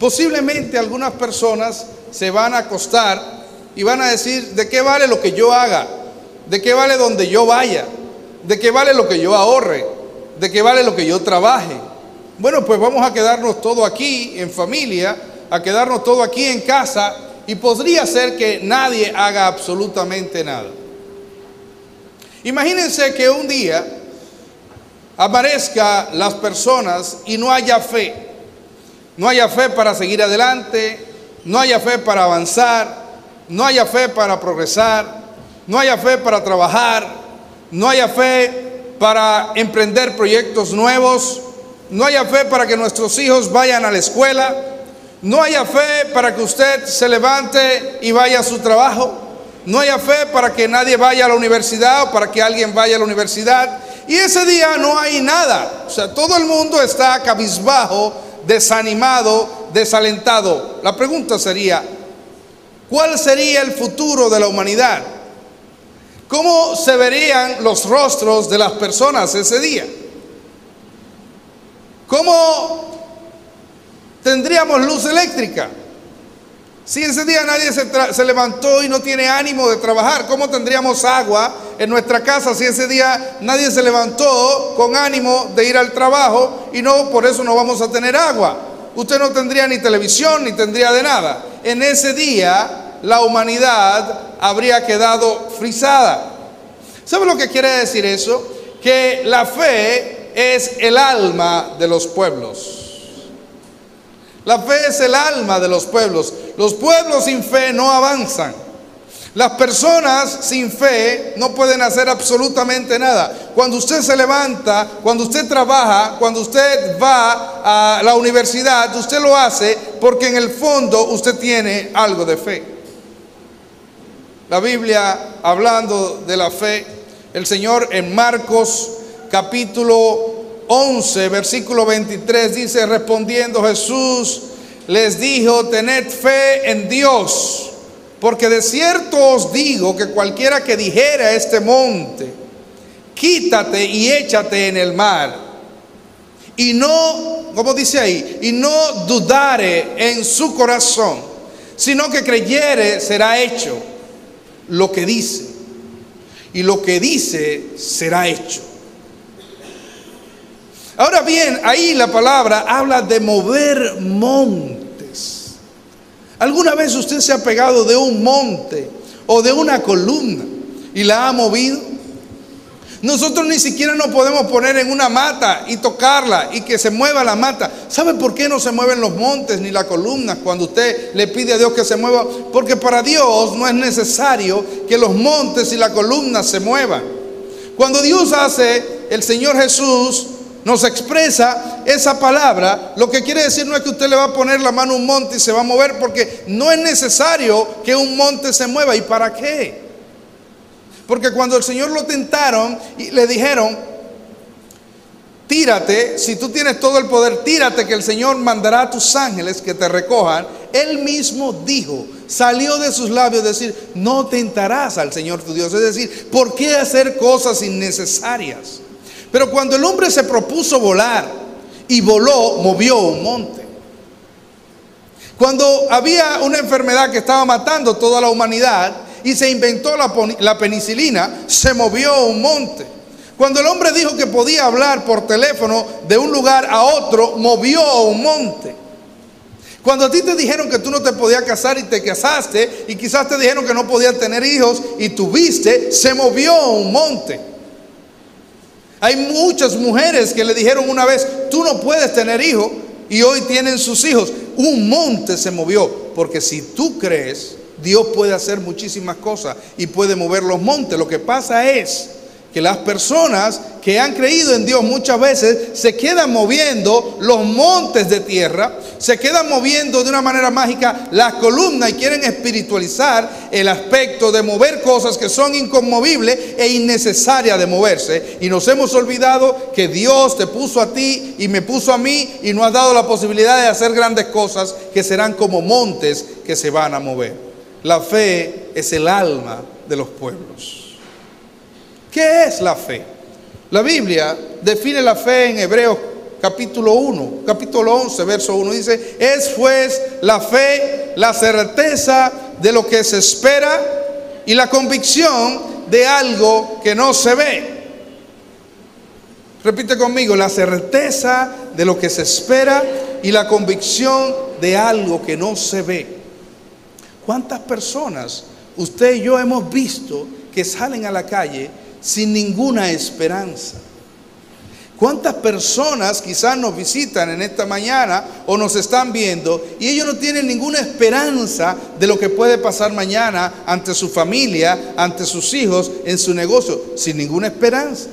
Posiblemente algunas personas se van a acostar y van a decir, ¿de qué vale lo que yo haga? ¿De qué vale donde yo vaya? ¿De qué vale lo que yo ahorre? ¿De qué vale lo que yo trabaje? Bueno, pues vamos a quedarnos todo aquí en familia, a quedarnos todo aquí en casa y podría ser que nadie haga absolutamente nada. Imagínense que un día aparezca las personas y no haya fe. No haya fe para seguir adelante, no haya fe para avanzar, no haya fe para progresar, no haya fe para trabajar, no haya fe para emprender proyectos nuevos, no haya fe para que nuestros hijos vayan a la escuela, no haya fe para que usted se levante y vaya a su trabajo, no haya fe para que nadie vaya a la universidad o para que alguien vaya a la universidad. Y ese día no hay nada. O sea, todo el mundo está cabizbajo, desanimado, desalentado. La pregunta sería, ¿cuál sería el futuro de la humanidad? ¿Cómo se verían los rostros de las personas ese día? ¿Cómo tendríamos luz eléctrica? Si ese día nadie se, levantó y no tiene ánimo de trabajar, ¿cómo tendríamos agua en nuestra casa si ese día nadie se levantó con ánimo de ir al trabajo y no por eso no vamos a tener agua? Usted no tendría ni televisión ni tendría de nada. En ese día la humanidad habría quedado frisada. ¿Sabe lo que quiere decir eso? Que la fe es el alma de los pueblos. La fe es el alma de los pueblos. Los pueblos sin fe no avanzan. Las personas sin fe no pueden hacer absolutamente nada. Cuando usted se levanta, cuando usted trabaja, cuando usted va a la universidad, usted lo hace porque en el fondo usted tiene algo de fe. La Biblia, hablando de la fe, el Señor en Marcos capítulo 11, versículo 23 dice, respondiendo Jesús, les dijo, tened fe en Dios, porque de cierto os digo que cualquiera que dijera a este monte, quítate y échate en el mar, y no, como dice ahí, y no dudare en su corazón, sino que creyere será hecho lo que dice, y lo que dice será hecho. Ahora bien, ahí la palabra habla de mover montes. ¿Alguna vez usted se ha pegado de un monte o de una columna y la ha movido? Nosotros ni siquiera nos podemos poner en una mata y tocarla y que se mueva la mata. ¿Sabe por qué no se mueven los montes ni las columnas cuando usted le pide a Dios que se mueva? Porque para Dios no es necesario que los montes y las columnas se muevan. Cuando Dios hace, el Señor Jesús nos expresa esa palabra, lo que quiere decir no es que usted le va a poner la mano a un monte y se va a mover, porque no es necesario que un monte se mueva. ¿Y para qué? Porque cuando el Señor lo tentaron y le dijeron, tírate, si tú tienes todo el poder, tírate que el Señor mandará a tus ángeles que te recojan, Él mismo dijo, salió de sus labios decir, no tentarás al Señor tu Dios. Es decir, ¿por qué hacer cosas innecesarias? Pero cuando el hombre se propuso volar y voló, movió un monte. Cuando había una enfermedad que estaba matando toda la humanidad y se inventó la, penicilina, se movió un monte. Cuando el hombre dijo que podía hablar por teléfono de un lugar a otro, movió un monte. Cuando a ti te dijeron que tú no te podías casar y te casaste, y quizás te dijeron que no podías tener hijos y tuviste, se movió un monte. Hay muchas mujeres que le dijeron una vez, tú no puedes tener hijos y hoy tienen sus hijos. Un monte se movió, porque si tú crees, Dios puede hacer muchísimas cosas y puede mover los montes. Lo que pasa es que las personas que han creído en Dios muchas veces se quedan moviendo los montes de tierra, se quedan moviendo de una manera mágica las columnas y quieren espiritualizar el aspecto de mover cosas que son inconmovibles e innecesarias de moverse. Y nos hemos olvidado que Dios te puso a ti y me puso a mí y nos ha dado la posibilidad de hacer grandes cosas que serán como montes que se van a mover. La fe es el alma de los pueblos. ¿Qué es la fe? La Biblia define la fe en Hebreos capítulo 1, capítulo 11, verso 1. Dice, es pues la fe, la certeza de lo que se espera y la convicción de algo que no se ve. Repite conmigo, la certeza de lo que se espera y la convicción de algo que no se ve. ¿Cuántas personas usted y yo hemos visto que salen a la calle sin ninguna esperanza? ¿Cuántas personas quizás nos visitan en esta mañana o nos están viendo y ellos no tienen ninguna esperanza de lo que puede pasar mañana ante su familia, ante sus hijos, en su negocio, sin ninguna esperanza?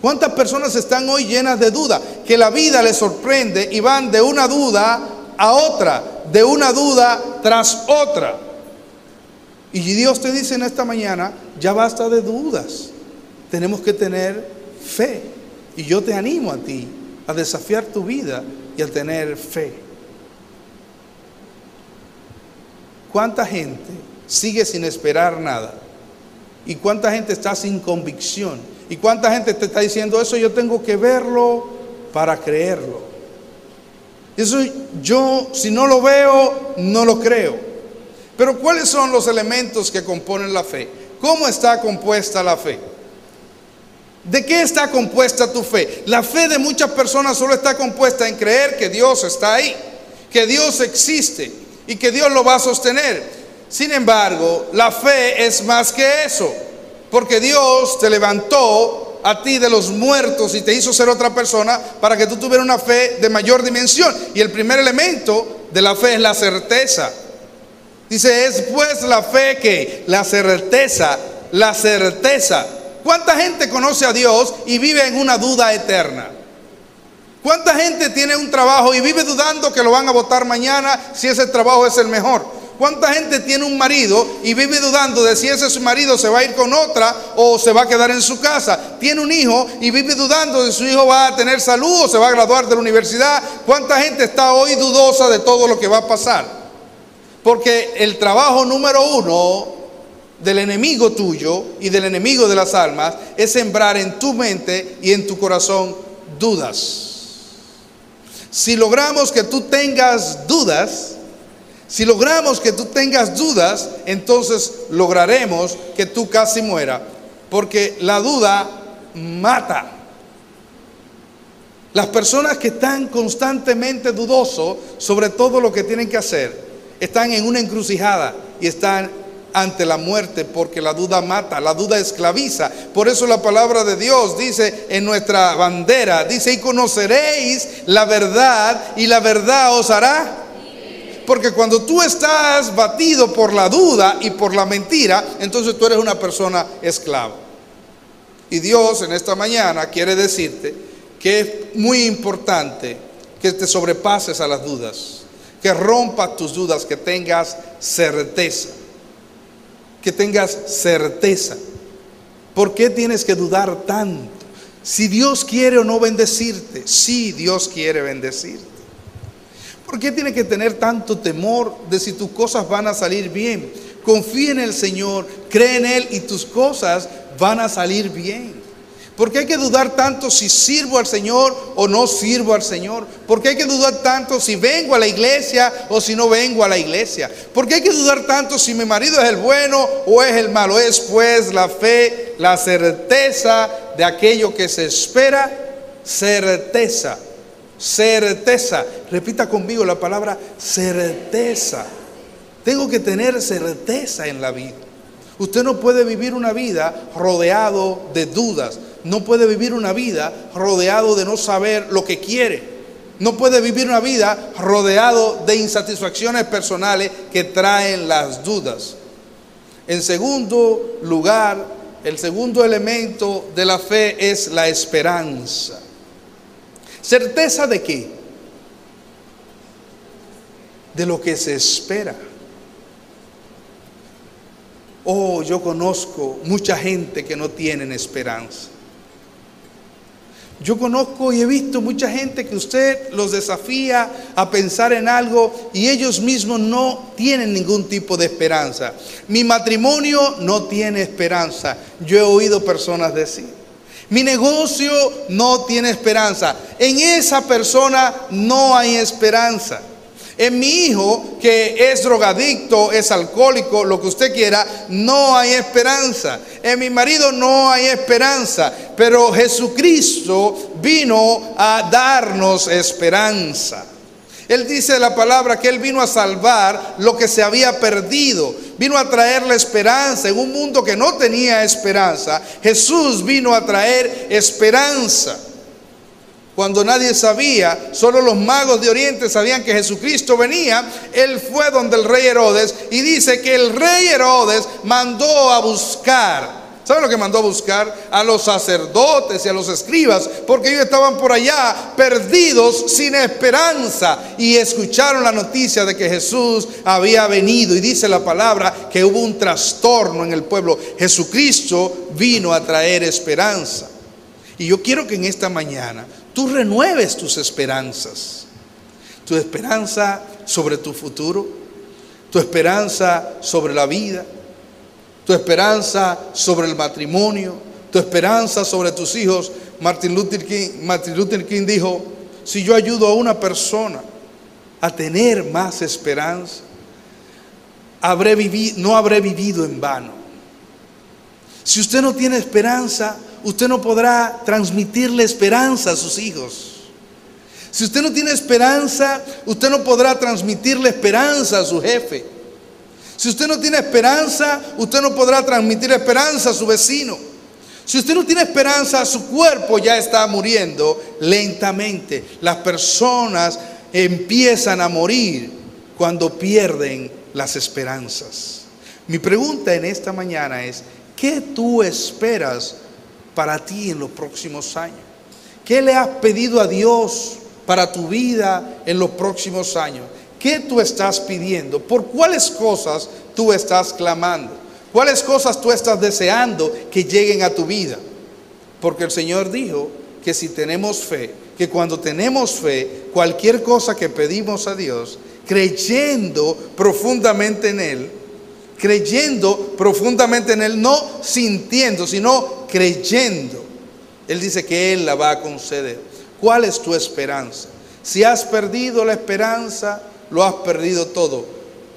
¿Cuántas personas están hoy llenas de duda? Que la vida les sorprende y van de una duda a otra, de una duda tras otra. Y Dios te dice en esta mañana, ya basta de dudas, tenemos que tener fe. Y yo te animo a ti a desafiar tu vida y a tener fe. ¿Cuánta gente sigue sin esperar nada? ¿Y cuánta gente está sin convicción? ¿Y cuánta gente te está diciendo eso? Yo tengo que verlo para creerlo. Eso yo, si no lo veo, no lo creo. Pero ¿cuáles son los elementos que componen la fe? ¿Cómo está compuesta la fe? ¿De qué está compuesta tu fe? La fe de muchas personas solo está compuesta en creer que Dios está ahí, que Dios existe y que Dios lo va a sostener. Sin embargo, la fe es más que eso, porque Dios te levantó a ti de los muertos y te hizo ser otra persona para que tú tuvieras una fe de mayor dimensión. Y el primer elemento de la fe es la certeza. Dice, es pues la fe que, la certeza, la certeza ¿Cuánta gente conoce a Dios y vive en una duda eterna? ¿Cuánta gente tiene un trabajo y vive dudando que lo van a votar mañana si ese trabajo es el mejor? ¿Cuánta gente tiene un marido y vive dudando de si ese marido se va a ir con otra o se va a quedar en su casa? Tiene un hijo y vive dudando de si su hijo va a tener salud o se va a graduar de la universidad. ¿Cuánta gente está hoy dudosa de todo lo que va a pasar? Porque el trabajo número uno del enemigo tuyo y del enemigo de las almas es sembrar en tu mente y en tu corazón dudas. Si logramos que tú tengas dudas, si logramos que tú tengas dudas, entonces lograremos que tú casi muera, porque la duda mata. Las personas que están constantemente dudosos sobre todo lo que tienen que hacer, están en una encrucijada y están ante la muerte, porque la duda mata, la duda esclaviza. Por eso la palabra de Dios dice en nuestra bandera, dice, y conoceréis la verdad y la verdad os hará. Porque cuando tú estás batido por la duda y por la mentira, entonces tú eres una persona esclava. Y Dios en esta mañana quiere decirte que es muy importante que te sobrepases a las dudas, que rompas tus dudas, que tengas certeza que tengas certeza. ¿Por qué tienes que dudar tanto? Si Dios quiere o no bendecirte, sí, Dios quiere bendecirte. ¿Por qué tienes que tener tanto temor de si tus cosas van a salir bien? Confía en el Señor, cree en Él y tus cosas van a salir bien. ¿Por qué hay que dudar tanto si sirvo al Señor o no sirvo al Señor? ¿Por qué hay que dudar tanto si vengo a la iglesia o si no vengo a la iglesia? ¿Por qué hay que dudar tanto si mi marido es el bueno o es el malo? Es pues la fe, la certeza de aquello que se espera, certeza, certeza. Repita conmigo la palabra certeza. Tengo que tener certeza en la vida. Usted no puede vivir una vida rodeado de dudas no puede vivir una vida rodeado de no saber lo que quiere. No puede vivir una vida rodeado de insatisfacciones personales que traen las dudas. En segundo lugar, el segundo elemento de la fe es la esperanza. ¿Certeza de qué? De lo que se espera. Oh, yo conozco mucha gente que no tienen esperanza. Yo conozco y he visto mucha gente que usted los desafía a pensar en algo y ellos mismos no tienen ningún tipo de esperanza. Mi matrimonio no tiene esperanza. Yo he oído personas decir. Mi negocio no tiene esperanza. En esa persona no hay esperanza. En mi hijo, que es drogadicto, es alcohólico, lo que usted quiera, no hay esperanza. En mi marido no hay esperanza. Pero Jesucristo vino a darnos esperanza. Él dice la palabra que Él vino a salvar lo que se había perdido. Vino a traer la esperanza en un mundo que no tenía esperanza. Jesús vino a traer esperanza. Cuando nadie sabía, solo los magos de Oriente sabían que Jesucristo venía, Él fue donde el rey Herodes y dice que el rey Herodes mandó a buscar ¿Sabe lo que mandó a buscar? A los sacerdotes y a los escribas, porque ellos estaban por allá perdidos, sin esperanza, y escucharon la noticia de que Jesús había venido. Y dice la palabra que hubo un trastorno en el pueblo. Jesucristo vino a traer esperanza. Y yo quiero que en esta mañana tú renueves tus esperanzas. Tu esperanza sobre tu futuro, tu esperanza sobre la vida tu esperanza sobre el matrimonio, tu esperanza sobre tus hijos. Martin Luther King, Martin Luther King dijo, si yo ayudo a una persona a tener más esperanza, no habré vivido en vano. Si usted no tiene esperanza, usted no podrá transmitirle esperanza a sus hijos. Si usted no tiene esperanza, usted no podrá transmitirle esperanza a su jefe. Si usted no tiene esperanza, usted no podrá transmitir esperanza a su vecino. Si usted no tiene esperanza, su cuerpo ya está muriendo lentamente. Las personas empiezan a morir cuando pierden las esperanzas. Mi pregunta en esta mañana es, ¿qué tú esperas para ti en los próximos años? ¿Qué le has pedido a Dios para tu vida en los próximos años? ¿Qué tú estás pidiendo? ¿Por cuáles cosas tú estás clamando? ¿Cuáles cosas tú estás deseando que lleguen a tu vida? Porque el Señor dijo que si tenemos fe, que cuando tenemos fe, cualquier cosa que pedimos a Dios, creyendo profundamente en Él, creyendo profundamente en Él, no sintiendo, sino creyendo, Él dice que Él la va a conceder. ¿Cuál es tu esperanza? Si has perdido la esperanza, lo has perdido todo.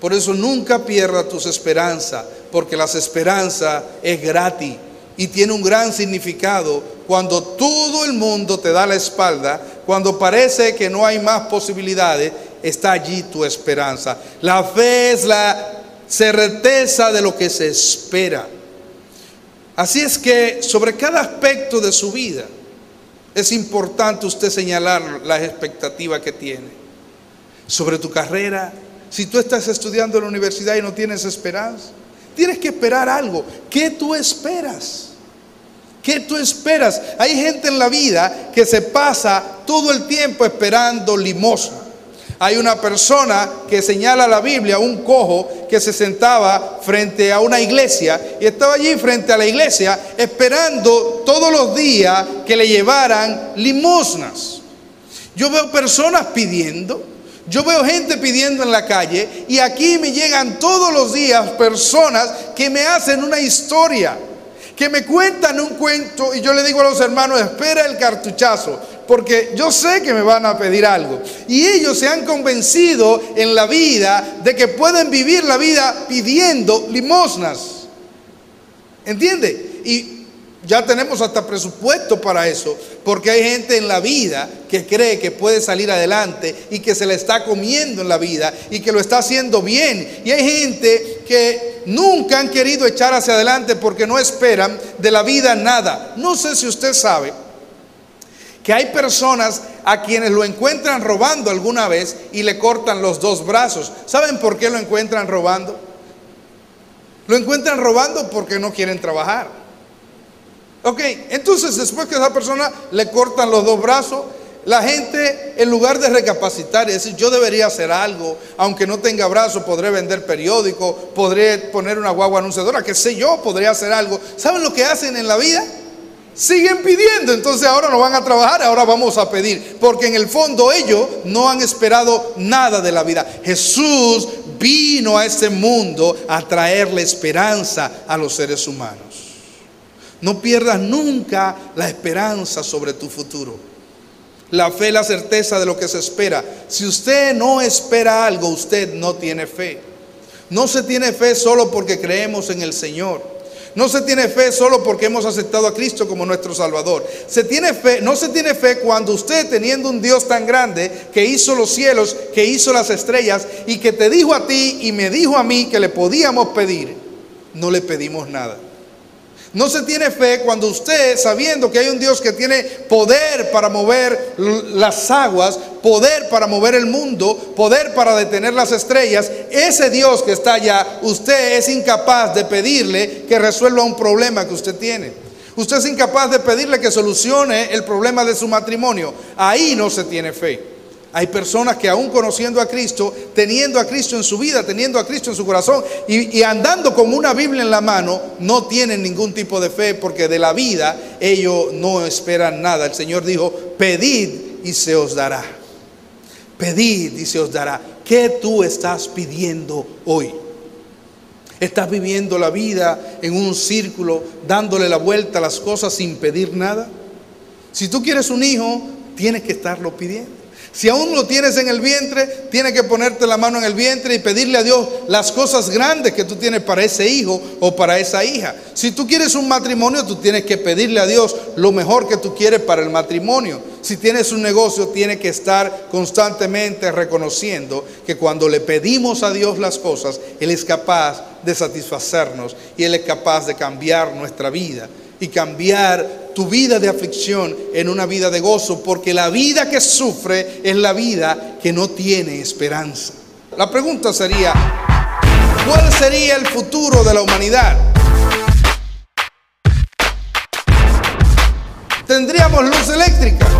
Por eso nunca pierdas tus esperanzas, porque las esperanzas es gratis y tiene un gran significado cuando todo el mundo te da la espalda, cuando parece que no hay más posibilidades, está allí tu esperanza. La fe es la certeza de lo que se espera. Así es que sobre cada aspecto de su vida es importante usted señalar las expectativas que tiene sobre tu carrera. Si tú estás estudiando en la universidad y no tienes esperanza, tienes que esperar algo. ¿Qué tú esperas? ¿Qué tú esperas? Hay gente en la vida que se pasa todo el tiempo esperando limosna. Hay una persona que señala la Biblia, un cojo que se sentaba frente a una iglesia y estaba allí frente a la iglesia esperando todos los días que le llevaran limosnas. Yo veo personas pidiendo, yo veo gente pidiendo en la calle y aquí me llegan todos los días personas que me hacen una historia, que me cuentan un cuento y yo le digo a los hermanos, espera el cartuchazo, porque yo sé que me van a pedir algo. Y ellos se han convencido en la vida de que pueden vivir la vida pidiendo limosnas. ¿Entiende? Y ya tenemos hasta presupuesto para eso, porque hay gente en la vida que cree que puede salir adelante y que se le está comiendo en la vida y que lo está haciendo bien. Y hay gente que nunca han querido echar hacia adelante porque no esperan de la vida nada. No sé si usted sabe que hay personas a quienes lo encuentran robando alguna vez y le cortan los dos brazos. ¿Saben por qué lo encuentran robando? Lo encuentran robando porque no quieren trabajar. Ok, entonces después que esa persona le cortan los dos brazos, la gente en lugar de recapacitar y decir yo debería hacer algo, aunque no tenga brazos, podré vender periódico, podré poner una guagua anunciadora, que sé yo, podría hacer algo. ¿Saben lo que hacen en la vida? Siguen pidiendo, entonces ahora no van a trabajar, ahora vamos a pedir, porque en el fondo ellos no han esperado nada de la vida. Jesús vino a este mundo a traerle esperanza a los seres humanos. No pierdas nunca la esperanza sobre tu futuro. La fe, la certeza de lo que se espera. Si usted no espera algo, usted no tiene fe. No se tiene fe solo porque creemos en el Señor. No se tiene fe solo porque hemos aceptado a Cristo como nuestro Salvador. Se tiene fe, no se tiene fe cuando usted teniendo un Dios tan grande que hizo los cielos, que hizo las estrellas y que te dijo a ti y me dijo a mí que le podíamos pedir, no le pedimos nada. No se tiene fe cuando usted, sabiendo que hay un Dios que tiene poder para mover las aguas, poder para mover el mundo, poder para detener las estrellas, ese Dios que está allá, usted es incapaz de pedirle que resuelva un problema que usted tiene. Usted es incapaz de pedirle que solucione el problema de su matrimonio. Ahí no se tiene fe. Hay personas que aún conociendo a Cristo, teniendo a Cristo en su vida, teniendo a Cristo en su corazón y, andando con una Biblia en la mano, no tienen ningún tipo de fe porque de la vida ellos no esperan nada. El Señor dijo, pedid y se os dará. Pedid y se os dará. ¿Qué tú estás pidiendo hoy? ¿Estás viviendo la vida en un círculo, dándole la vuelta a las cosas sin pedir nada? Si tú quieres un hijo, tienes que estarlo pidiendo. Si aún lo tienes en el vientre, tienes que ponerte la mano en el vientre y pedirle a Dios las cosas grandes que tú tienes para ese hijo o para esa hija. Si tú quieres un matrimonio, tú tienes que pedirle a Dios lo mejor que tú quieres para el matrimonio. Si tienes un negocio, tienes que estar constantemente reconociendo que cuando le pedimos a Dios las cosas, Él es capaz de satisfacernos y Él es capaz de cambiar nuestra vida y cambiar tu vida de aflicción en una vida de gozo, porque la vida que sufre es la vida que no tiene esperanza. La pregunta sería, ¿cuál sería el futuro de la humanidad? ¿Tendríamos luz eléctrica?